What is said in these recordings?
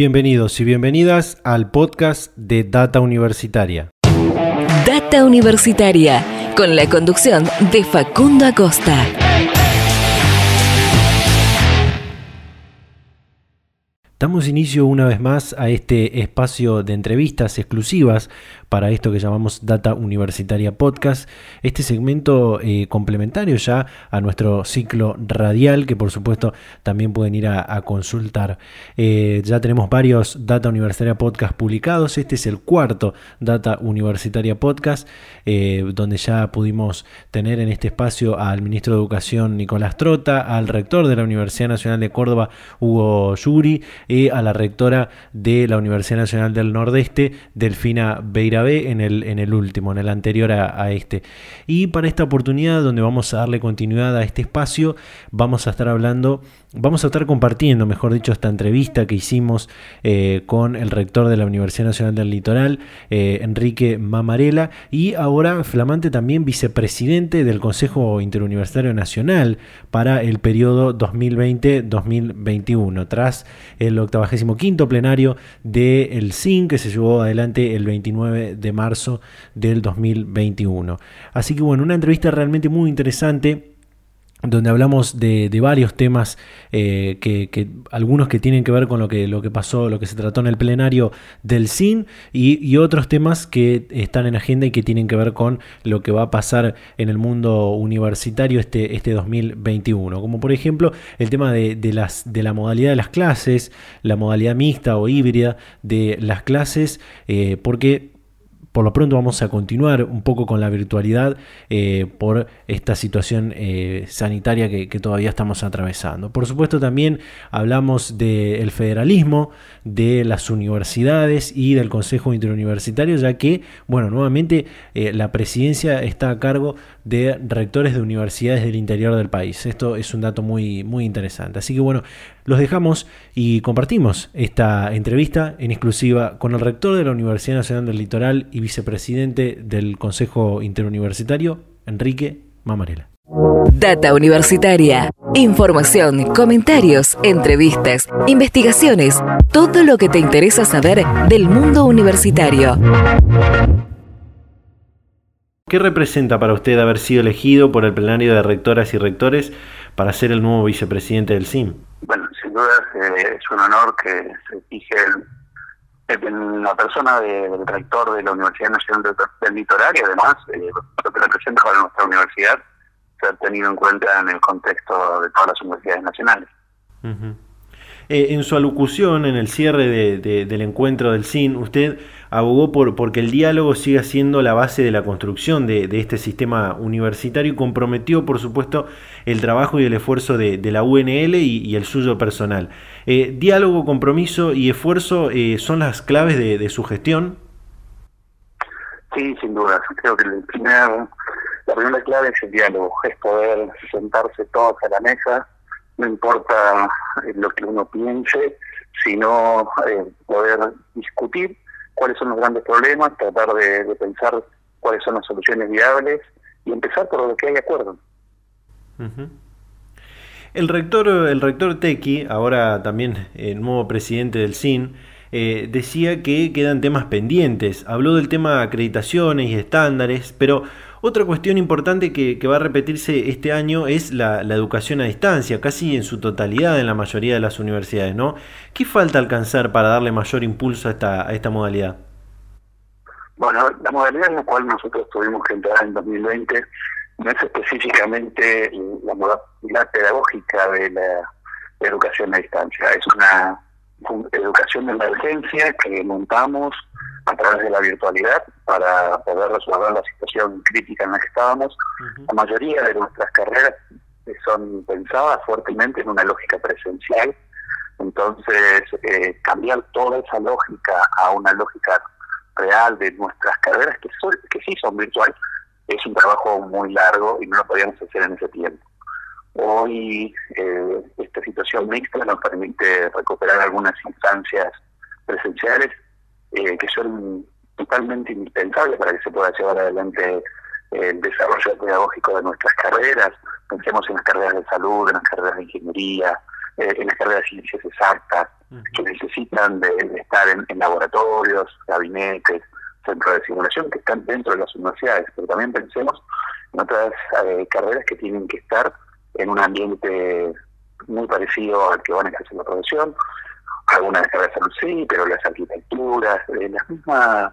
Bienvenidos y bienvenidas al podcast de Data Universitaria. Data Universitaria, con la conducción de Facundo Acosta. Damos inicio una vez más a este espacio de entrevistas exclusivas para esto que llamamos Data Universitaria Podcast, este segmento eh, complementario ya a nuestro ciclo radial que por supuesto también pueden ir a, consultar. Eh, ya tenemos varios Data Universitaria Podcast publicados, este es el cuarto Data Universitaria Podcast, eh, donde ya pudimos tener en este espacio al ministro de Educación Nicolás Trota, al rector de la Universidad Nacional de Córdoba Hugo Yuri, a la rectora de la Universidad Nacional del Nordeste, Delfina Beirabe, en el, en el último, en el anterior a, este. Y para esta oportunidad, donde vamos a darle continuidad a este espacio, vamos a estar hablando, vamos a estar compartiendo, mejor dicho, esta entrevista que hicimos eh, con el rector de la Universidad Nacional del Litoral, eh, Enrique Mamarela, y ahora flamante también vicepresidente del Consejo Interuniversitario Nacional para el periodo 2020-2021, tras el 85 plenario del CIN que se llevó adelante el 29 de marzo del 2021. Así que bueno, una entrevista realmente muy interesante donde hablamos de, varios temas, eh, que, algunos que tienen que ver con lo que, lo que pasó, lo que se trató en el plenario del CIN, y, otros temas que están en agenda y que tienen que ver con lo que va a pasar en el mundo universitario este, este 2021, como por ejemplo el tema de, las, de la modalidad de las clases, la modalidad mixta o híbrida de las clases, eh, porque por lo pronto vamos a continuar un poco con la virtualidad eh, por esta situación eh, sanitaria que, todavía estamos atravesando. Por supuesto también hablamos del federalismo, de las universidades y del Consejo Interuniversitario, ya que, bueno, nuevamente eh, la presidencia está a cargo de rectores de universidades del interior del país. Esto es un dato muy, muy interesante. Así que bueno, los dejamos y compartimos esta entrevista en exclusiva con el rector de la Universidad Nacional del Litoral y vicepresidente del Consejo Interuniversitario, Enrique Mamarela. Data Universitaria. Información, comentarios, entrevistas, investigaciones, todo lo que te interesa saber del mundo universitario. ¿Qué representa para usted haber sido elegido por el plenario de rectoras y rectores para ser el nuevo vicepresidente del CIM? Sin duda eh, es un honor que se fije en la persona del rector de la Universidad Nacional del, Litoral y además eh, lo que representa para nuestra universidad ser tenido en cuenta en el contexto de todas las universidades nacionales. Eh, en su alocución, en el cierre del encuentro del CIN, usted abogó por porque el diálogo siga siendo la base de la construcción de, este sistema universitario y comprometió, por supuesto, el trabajo y el esfuerzo de, la UNL y, el suyo personal. Eh, diálogo, compromiso y esfuerzo eh, son las claves de, su gestión. Sí, sin duda. Creo que el primer, la primera clave es el diálogo, es poder sentarse todos a la mesa no importa eh, lo que uno piense, sino eh, poder discutir cuáles son los grandes problemas, tratar de, pensar cuáles son las soluciones viables y empezar por lo que hay acuerdo. El rector, el rector Tequi, ahora también el nuevo presidente del CIN, eh, decía que quedan temas pendientes. Habló del tema de acreditaciones y estándares, pero otra cuestión importante que, va a repetirse este año es la, educación a distancia, casi en su totalidad en la mayoría de las universidades, ¿no? ¿Qué falta alcanzar para darle mayor impulso a esta, a esta modalidad? Bueno, la modalidad en la cual nosotros tuvimos que entrar en 2020 no es específicamente la modalidad pedagógica de la educación a distancia, es una educación de emergencia que montamos a través de la virtualidad para poder resolver la situación crítica en la que estábamos. La mayoría de nuestras carreras son pensadas fuertemente en una lógica presencial, entonces eh, cambiar toda esa lógica a una lógica real de nuestras carreras, que, son, que sí son virtuales, es un trabajo muy largo y no lo podíamos hacer en ese tiempo. Hoy eh, esta situación mixta nos permite recuperar algunas instancias presenciales eh, que son totalmente indispensables para que se pueda llevar adelante el desarrollo pedagógico de nuestras carreras. Pensemos en las carreras de salud, en las carreras de ingeniería, eh, en las carreras de ciencias exactas, que necesitan de, estar en, laboratorios, gabinetes, centros de simulación que están dentro de las universidades, pero también pensemos en otras eh, carreras que tienen que estar en un ambiente muy parecido al que van a ejercer la profesión, algunas de salud sí, pero las arquitecturas, eh, las mismas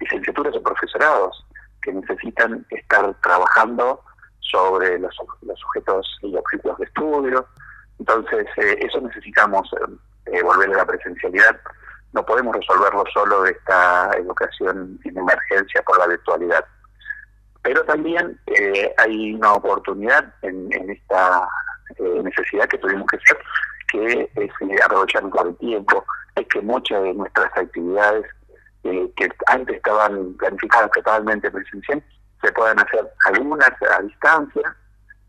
licenciaturas o profesorados que necesitan estar trabajando sobre los, los sujetos y objetos de estudio. Entonces, eh, eso necesitamos eh, volver a la presencialidad. No podemos resolverlo solo de esta educación en emergencia por la virtualidad. Pero también hay una oportunidad en, esta necesidad que tuvimos que hacer, que es aprovechar mejor el tiempo. Es que muchas de nuestras actividades que antes estaban planificadas totalmente presencial se puedan hacer algunas a distancia,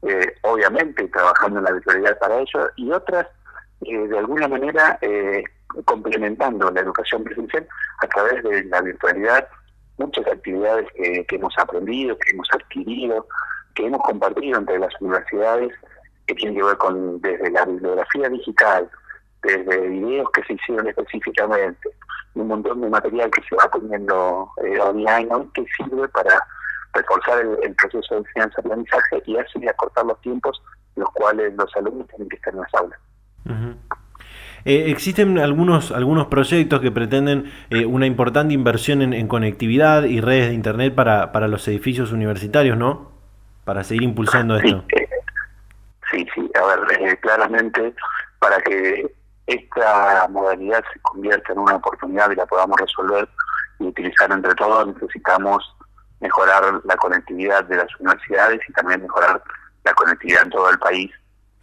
eh, obviamente trabajando en la virtualidad para ello, y otras eh, de alguna manera eh, complementando la educación presencial a través de la virtualidad, muchas actividades que, hemos aprendido, que hemos adquirido, que hemos compartido entre las universidades, que tienen que ver con desde la bibliografía digital, desde videos que se hicieron específicamente, un montón de material que se va poniendo online que sirve para reforzar el, proceso de enseñanza-aprendizaje y así acortar los tiempos los cuales los alumnos tienen que estar en las aulas. Eh, existen algunos, algunos proyectos que pretenden eh, una importante inversión en, conectividad y redes de Internet para, para los edificios universitarios, ¿no? Para seguir impulsando esto. Eh, sí, sí, a ver, claramente para que esta modalidad se convierta en una oportunidad y la podamos resolver y utilizar entre todos, necesitamos mejorar la conectividad de las universidades y también mejorar la conectividad en todo el país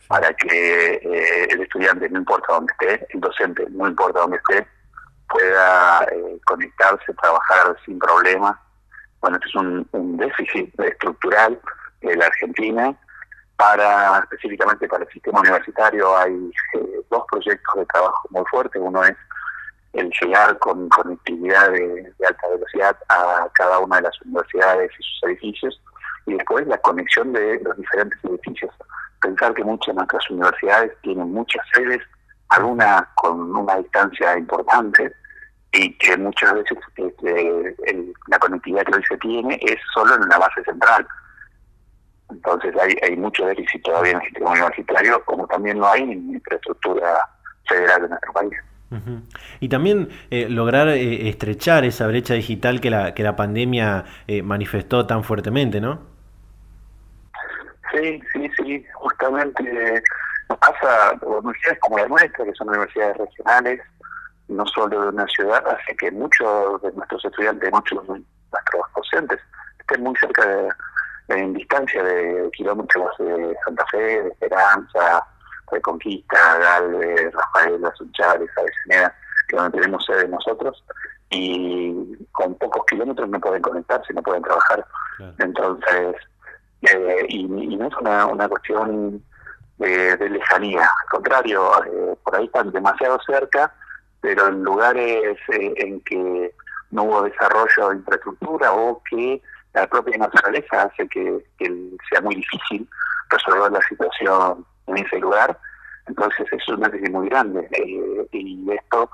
para que eh, el estudiante, no importa dónde esté, el docente, no importa dónde esté, pueda eh, conectarse, trabajar sin problemas. Bueno, este es un, déficit estructural de la Argentina. Para específicamente para el sistema universitario hay eh, dos proyectos de trabajo muy fuertes. Uno es el llegar con conectividad de, alta velocidad a cada una de las universidades y sus edificios, y después la conexión de los diferentes edificios. Pensar que muchas de nuestras universidades tienen muchas sedes, algunas con una distancia importante, y que muchas veces este, la conectividad que hoy se tiene es solo en la base central. Entonces hay, hay mucho déficit todavía en el sistema universitario, como también lo hay en infraestructura federal de nuestro país. Y también eh, lograr eh, estrechar esa brecha digital que la, que la pandemia eh, manifestó tan fuertemente, ¿no? Sí, sí, sí, justamente nos pasa universidades como la nuestra, que son universidades regionales, no solo de una ciudad, hace que muchos de nuestros estudiantes, muchos de nuestros docentes estén muy cerca de, en distancia de kilómetros de Santa Fe, de Esperanza, Reconquista, Galvez, Rafael, Sunchales, Avellaneda, que donde tenemos sede nosotros, y con pocos kilómetros no pueden conectarse, no pueden trabajar. Entonces, eh, y, no es una, una cuestión de, lejanía, al contrario, eh, por ahí están demasiado cerca, pero en lugares eh, en que no hubo desarrollo de infraestructura o que la propia naturaleza hace que, que sea muy difícil resolver la situación en ese lugar, entonces es una crisis muy grande. Eh, y esto,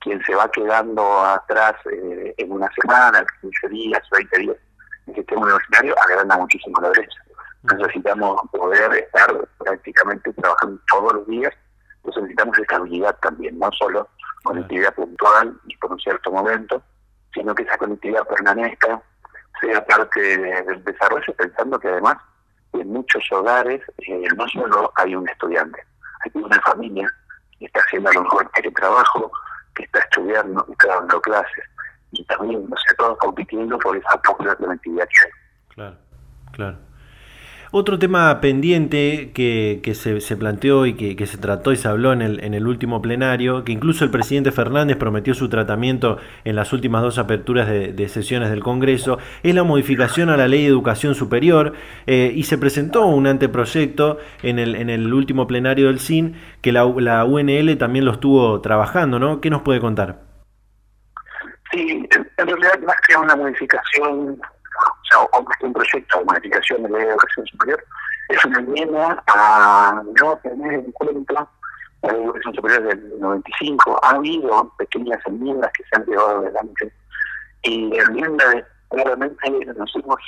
quien se va quedando atrás eh, en una semana, 15 días, 20 días, en el sistema universitario, agranda muchísimo la brecha. Necesitamos poder estar prácticamente trabajando todos los días, entonces necesitamos estabilidad también, no solo conectividad puntual y por un cierto momento, sino que esa conectividad permanezca, sea parte del desarrollo, pensando que además en muchos hogares eh, no solo hay un estudiante, hay una familia que está haciendo a lo mejor trabajo, que está estudiando, que está dando clases, y también, no sé, todos compitiendo por esa popular conectividad que hay. Claro, claro. Otro tema pendiente que, se, planteó y que, se trató y se habló en el, último plenario, que incluso el presidente Fernández prometió su tratamiento en las últimas dos aperturas de, sesiones del Congreso, es la modificación a la ley de educación superior eh, y se presentó un anteproyecto en el, último plenario del CIN que la, la UNL también lo estuvo trabajando, ¿no? ¿Qué nos puede contar? Sí, en realidad más que una modificación o un proyecto de modificación de la educación superior, es una enmienda a no tener en cuenta la educación superior del 95, ha habido pequeñas enmiendas que se han llevado adelante y la enmienda realmente nos hemos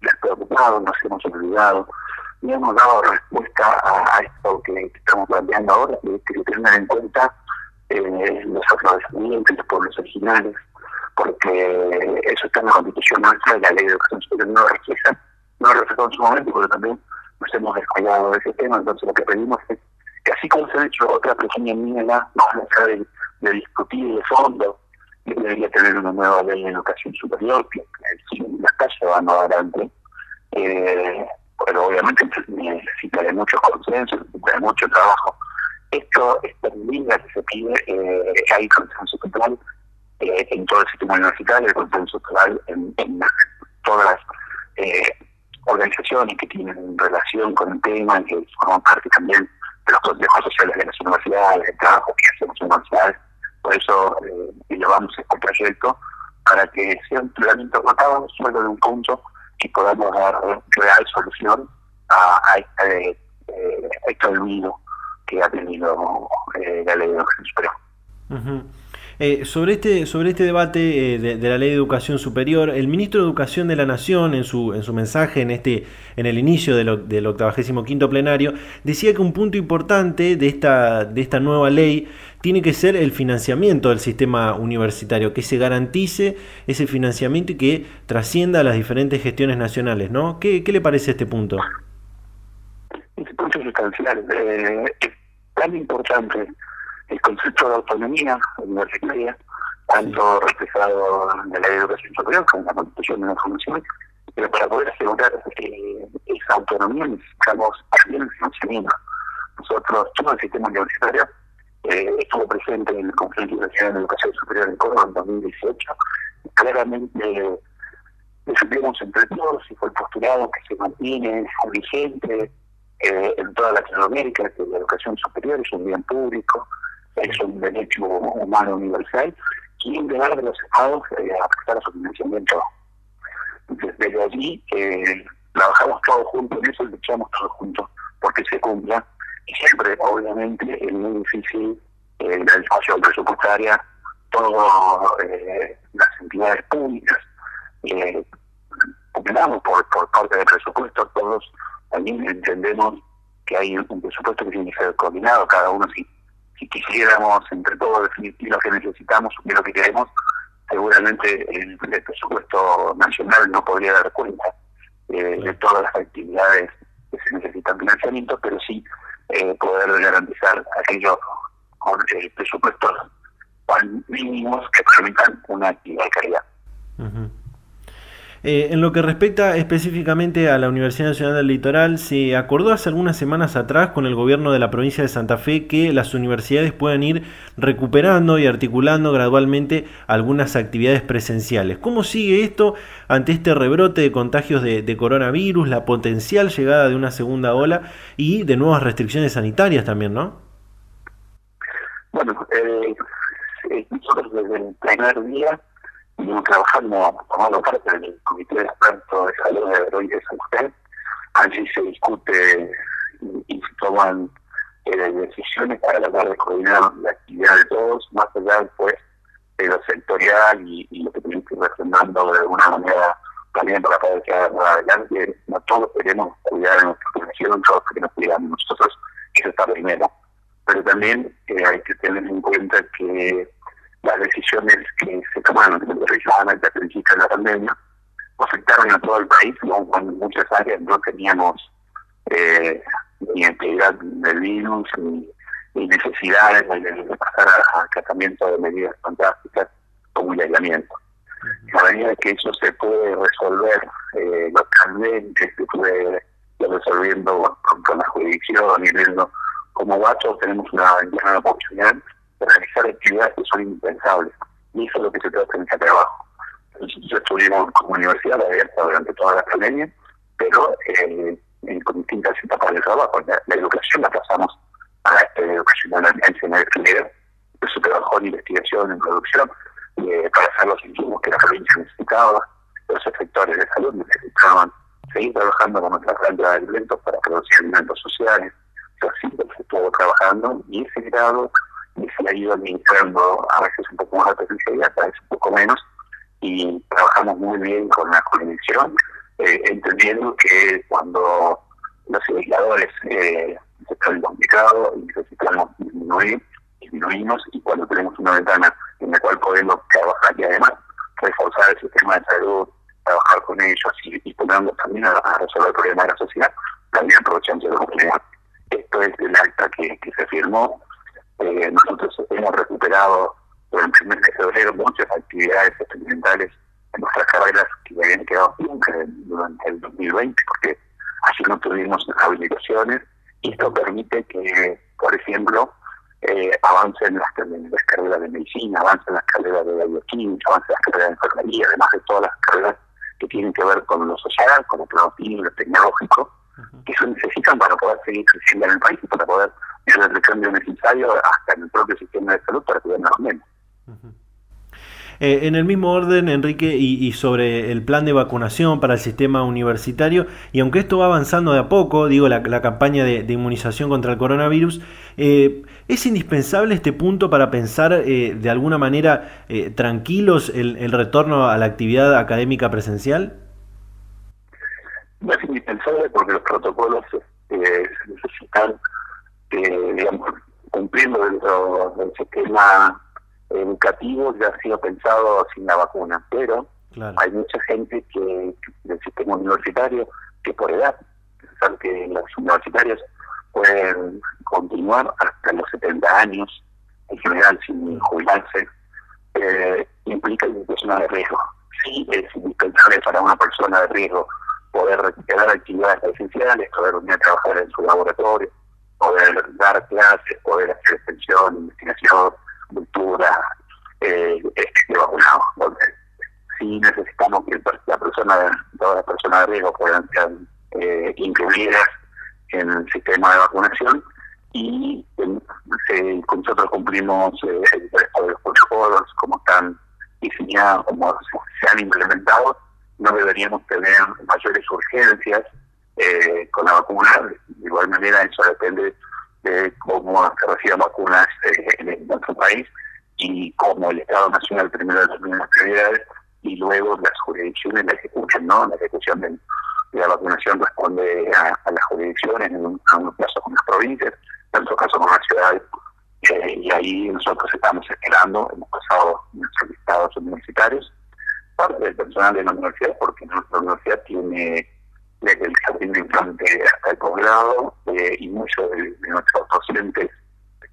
despreocupado, nos hemos olvidado, y hemos dado respuesta a, esto que estamos planteando ahora, que, que tengan en cuenta eh, los afrodescendientes, los pueblos originales, porque eso está en la constitución nuestra y la ley de educación superior no lo refleja, no lo refleja en su momento, porque también nos hemos descuidado de ese tema, entonces lo que pedimos es que así como se ha hecho otra pequeña enmienda, más allá de, de discutir de fondo, debería tener una nueva ley de educación superior que, que las calles van adelante, eh, pero obviamente necesita de mucho consenso, necesita de mucho trabajo. Esto, esta línea que se pide, eh, hay consenso total eh, en todo el sistema universitario, hay consenso total en, todas las eh, organizaciones que tienen relación con el tema, que forman parte también de los consejos sociales de las universidades, el trabajo que hacemos en universidades. Por eso eh, llevamos este proyecto para que sea un tratamiento rotado solo de un punto y podamos dar real solución a, a este, eh, olvido que ha tenido eh, la ley de educación superior. Eh, sobre, este, sobre este debate eh, de, la ley de educación superior, el ministro de Educación de la Nación, en su, en su mensaje en, este, en el inicio del, del 85 plenario, decía que un punto importante de esta, de esta nueva ley tiene que ser el financiamiento del sistema universitario, que se garantice ese financiamiento y que trascienda a las diferentes gestiones nacionales, ¿no? ¿Qué, qué le parece este punto? Este punto sustancial, eh, es tan importante el concepto de autonomía universitaria, tanto reflejado en la ley de educación superior como en la constitución de la formación, pero para poder asegurar eh, esa autonomía necesitamos también el financiamiento. Nosotros, todo el sistema universitario, eh, estuvo presente en el conflicto nacional de educación superior en Córdoba en 2018. Claramente decidimos entre todos y fue el postulado que se mantiene vigente eh, en toda Latinoamérica, que la educación superior es un bien público, es un derecho humano universal, y en lugar de los estados eh, a prestar su financiamiento. Desde allí eh, trabajamos todos juntos en eso y luchamos todos juntos porque se cumpla y siempre, obviamente, es muy difícil la situación presupuestaria, todas eh, las entidades públicas, eh, por, por parte del presupuesto, todos también entendemos que hay un presupuesto que tiene que ser coordinado, cada uno si, si quisiéramos entre todos definir lo que necesitamos y lo que queremos, seguramente el, presupuesto nacional no podría dar cuenta eh, de todas las actividades que se necesitan financiamiento, pero sí eh, poder garantizar aquellos con eh, presupuestos mínimos que permitan una actividad de calidad. Eh, en lo que respecta específicamente a la Universidad Nacional del Litoral, se acordó hace algunas semanas atrás con el gobierno de la provincia de Santa Fe que las universidades puedan ir recuperando y articulando gradualmente algunas actividades presenciales. ¿Cómo sigue esto ante este rebrote de contagios de, coronavirus, la potencial llegada de una segunda ola y de nuevas restricciones sanitarias también, no? Bueno, eh, desde el primer día Venimos trabajando, tomando parte del Comité de Expertos de Salud de Verón de San José. Allí se discute y, se toman eh, decisiones para tratar de coordinar la actividad de todos, más allá después de lo sectorial y, lo que tenemos que ir refrendando de alguna manera también para poder quedar adelante. No todos queremos cuidar en nuestra profesión, todos queremos cuidar nosotros, eso está primero. Pero también eh, hay que tener en cuenta que las decisiones que se tomaron precisamente al principio de la pandemia afectaron a todo el país, cuando en muchas áreas no teníamos eh, ni actividad del virus ni, necesidades de, pasar a, tratamiento de medidas fantásticas como el aislamiento. La manera que eso se puede resolver eh, localmente, se puede ir resolviendo con, la jurisdicción y viendo cómo va, tenemos una gran oportunidad son indispensables. Y eso es lo que se trata en este trabajo. Nosotros estuvimos como universidad abierta durante toda la pandemia, pero eh, con distintas etapas del trabajo. La, educación la pasamos a la educación en se trabajó en investigación, en producción, eh, para hacer los insumos que la provincia necesitaba, los efectores de salud necesitaban seguir trabajando con nuestra planta de alimentos para producir alimentos sociales, Eso siempre se estuvo trabajando y ese grado se ha ido administrando a veces un poco menos, y trabajamos muy bien con la coordinación, eh, entendiendo que cuando los indicadores eh, se están complicados y necesitamos disminuir, disminuimos, y cuando tenemos una ventana en la cual podemos trabajar y además reforzar el sistema de salud, trabajar con ellos y, y también a, resolver el problema de la sociedad, también aprovechando la oportunidad. Esto es el acta que, que se firmó. Eh, nosotros hemos recuperado por el primer de febrero muchas actividades experimentales en nuestras carreras que habían quedado durante el 2020, porque así no tuvimos habilitaciones. Y esto permite que, por ejemplo, eh, avancen las, las, carreras de medicina, avancen las carreras de bioquímica, avancen las carreras de enfermería, además de todas las carreras que tienen que ver con lo social, con lo productivo, lo tecnológico, que eso necesitan para poder seguir creciendo en el país y para poder hacer el cambio necesario hasta en el propio sistema de salud para cuidar Eh, en el mismo orden, Enrique, y, sobre el plan de vacunación para el sistema universitario, y aunque esto va avanzando de a poco, digo, la, campaña de, inmunización contra el coronavirus, eh, ¿es indispensable este punto para pensar eh, de alguna manera tranquilos el, retorno a la actividad académica presencial? No es indispensable porque los protocolos se necesitan, digamos, cumpliendo dentro del sistema educativo ya ha sido pensado sin la vacuna, pero hay mucha gente que del sistema universitario que por edad, saben que las universitarias pueden continuar hasta los 70 años, en general sin jubilarse, eh, implica una persona de riesgo. Sí, es indispensable para una persona de riesgo poder recuperar actividades esenciales, poder venir a trabajar en su laboratorio, poder dar clases, poder hacer extensión, investigación, cultura, eh, esté vacunado. Porque sí necesitamos que la persona, todas las personas de riesgo puedan ser eh, incluidas en el sistema de vacunación y nosotros cumplimos eh, el resto de los protocolos como están diseñados, como se, han implementado, no deberíamos tener mayores urgencias eh, con la vacuna. De igual manera, eso depende de cómo se reciban vacunas eh, en nuestro país y cómo el Estado Nacional primero determina las prioridades y luego las jurisdicciones la ejecución, ¿no? La ejecución de, la vacunación responde a, las jurisdicciones, en, un, algunos casos con las provincias, en otros casos con las ciudades. Eh, y ahí nosotros estamos esperando, hemos pasado nuestros listados universitarios, parte del personal de la universidad, porque nuestra universidad tiene desde el jardín de infante hasta el posgrado eh, y muchos de, nuestros docentes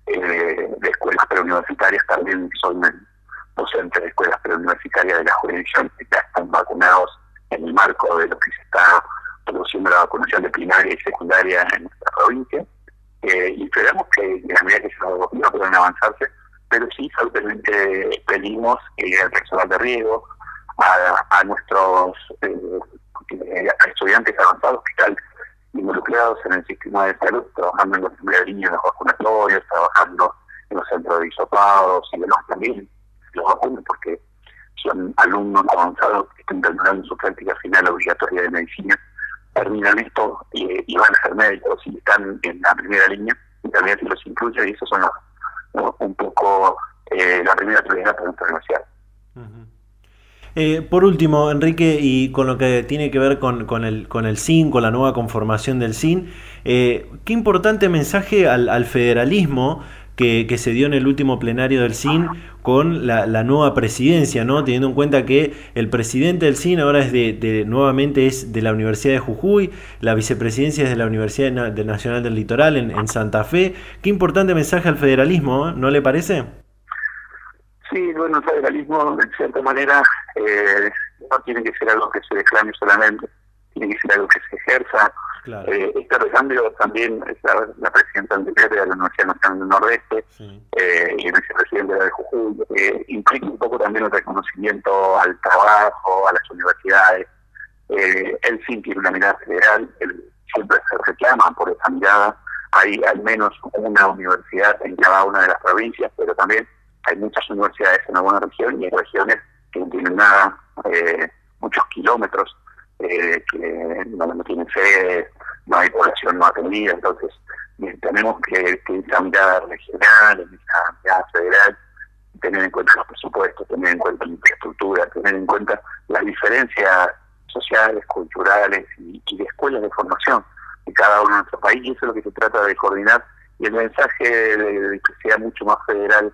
eh, de escuelas preuniversitarias también son docentes de escuelas preuniversitarias de la jurisdicción que ya están vacunados en el marco de lo que se está produciendo la vacunación de primaria y secundaria en nuestra provincia. Eh, y esperamos que en la medida que se nos puedan avanzarse, pero sí solamente pedimos que el personal de riesgo, a, a nuestros eh, estudiantes avanzados que están involucrados en el sistema de salud, trabajando en los de los vacunatorios, trabajando en los centros de isopados y demás también, los vacunos, porque son alumnos avanzados que están terminando su práctica final obligatoria de medicina, terminan esto y, van a ser médicos y están en la primera línea, y también se los incluye, y eso son un poco eh, la primera prioridad para nuestra universidad. Eh, por último, Enrique, y con lo que tiene que ver con, el, con el CIN, con la nueva conformación del CIN, eh, qué importante mensaje al, federalismo que, se dio en el último plenario del CIN con la, nueva presidencia, ¿no? teniendo en cuenta que el presidente del CIN ahora es de, nuevamente es de la Universidad de Jujuy, la vicepresidencia es de la Universidad Nacional del Litoral en, en Santa Fe. Qué importante mensaje al federalismo, ¿no le parece? Sí, bueno, el federalismo, de cierta manera, eh, no tiene que ser algo que se declame solamente, tiene que ser algo que se ejerza. Eh, este recambio también es la, presidenta anterior de la Universidad Nacional del Nordeste eh, y el vicepresidente de Jujuy, eh, implica un poco también el reconocimiento al trabajo, a las universidades. Eh, él sí tiene una mirada federal, él siempre se reclama por esa mirada. Hay al menos una universidad en cada una de las provincias, pero también hay muchas universidades en alguna región y hay regiones que no tienen nada, eh, muchos kilómetros, eh, que no, tienen sede, no hay población no atendida, entonces tenemos que, que esa mirada regional, esa mirada federal, tener en cuenta los presupuestos, tener en cuenta la infraestructura, tener en cuenta las diferencias sociales, culturales y, de escuelas de formación de cada uno de nuestro país. Y eso es lo que se trata de coordinar. Y el mensaje de, que sea mucho más federal,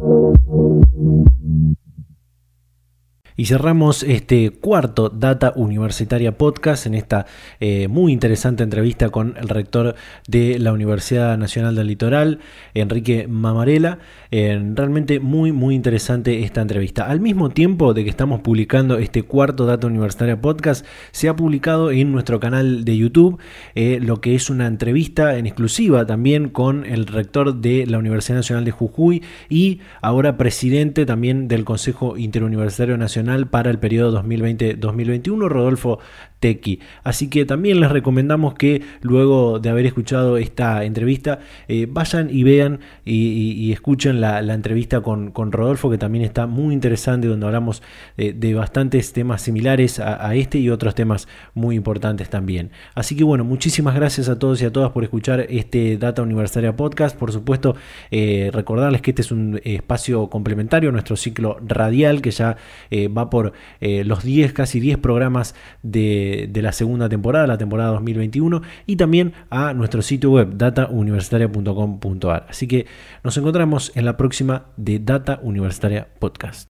Y cerramos este cuarto Data Universitaria Podcast en esta eh, muy interesante entrevista con el rector de la Universidad Nacional del Litoral, Enrique Mamarela. realmente muy, muy interesante esta entrevista. Al mismo tiempo de que estamos publicando este cuarto Data Universitaria Podcast, se ha publicado en nuestro canal de YouTube eh, lo que es una entrevista en exclusiva también con el rector de la Universidad Nacional de Jujuy y ahora presidente también del Consejo Interuniversitario Nacional para el periodo 2020-2021, Rodolfo Tequi. Así que también les recomendamos que luego de haber escuchado esta entrevista, eh, vayan y vean y, escuchen la, entrevista con, Rodolfo, que también está muy interesante, donde hablamos eh, de bastantes temas similares a, este y otros temas muy importantes también. Así que bueno, muchísimas gracias a todos y a todas por escuchar este Data Universitaria Podcast. Por supuesto, eh, recordarles que este es un espacio complementario a nuestro ciclo radial que ya va por los 10, casi 10 programas de de, la segunda temporada, la temporada 2021, y también a nuestro sitio web datauniversitaria.com.ar. Así que nos encontramos en la próxima de Data Universitaria Podcast.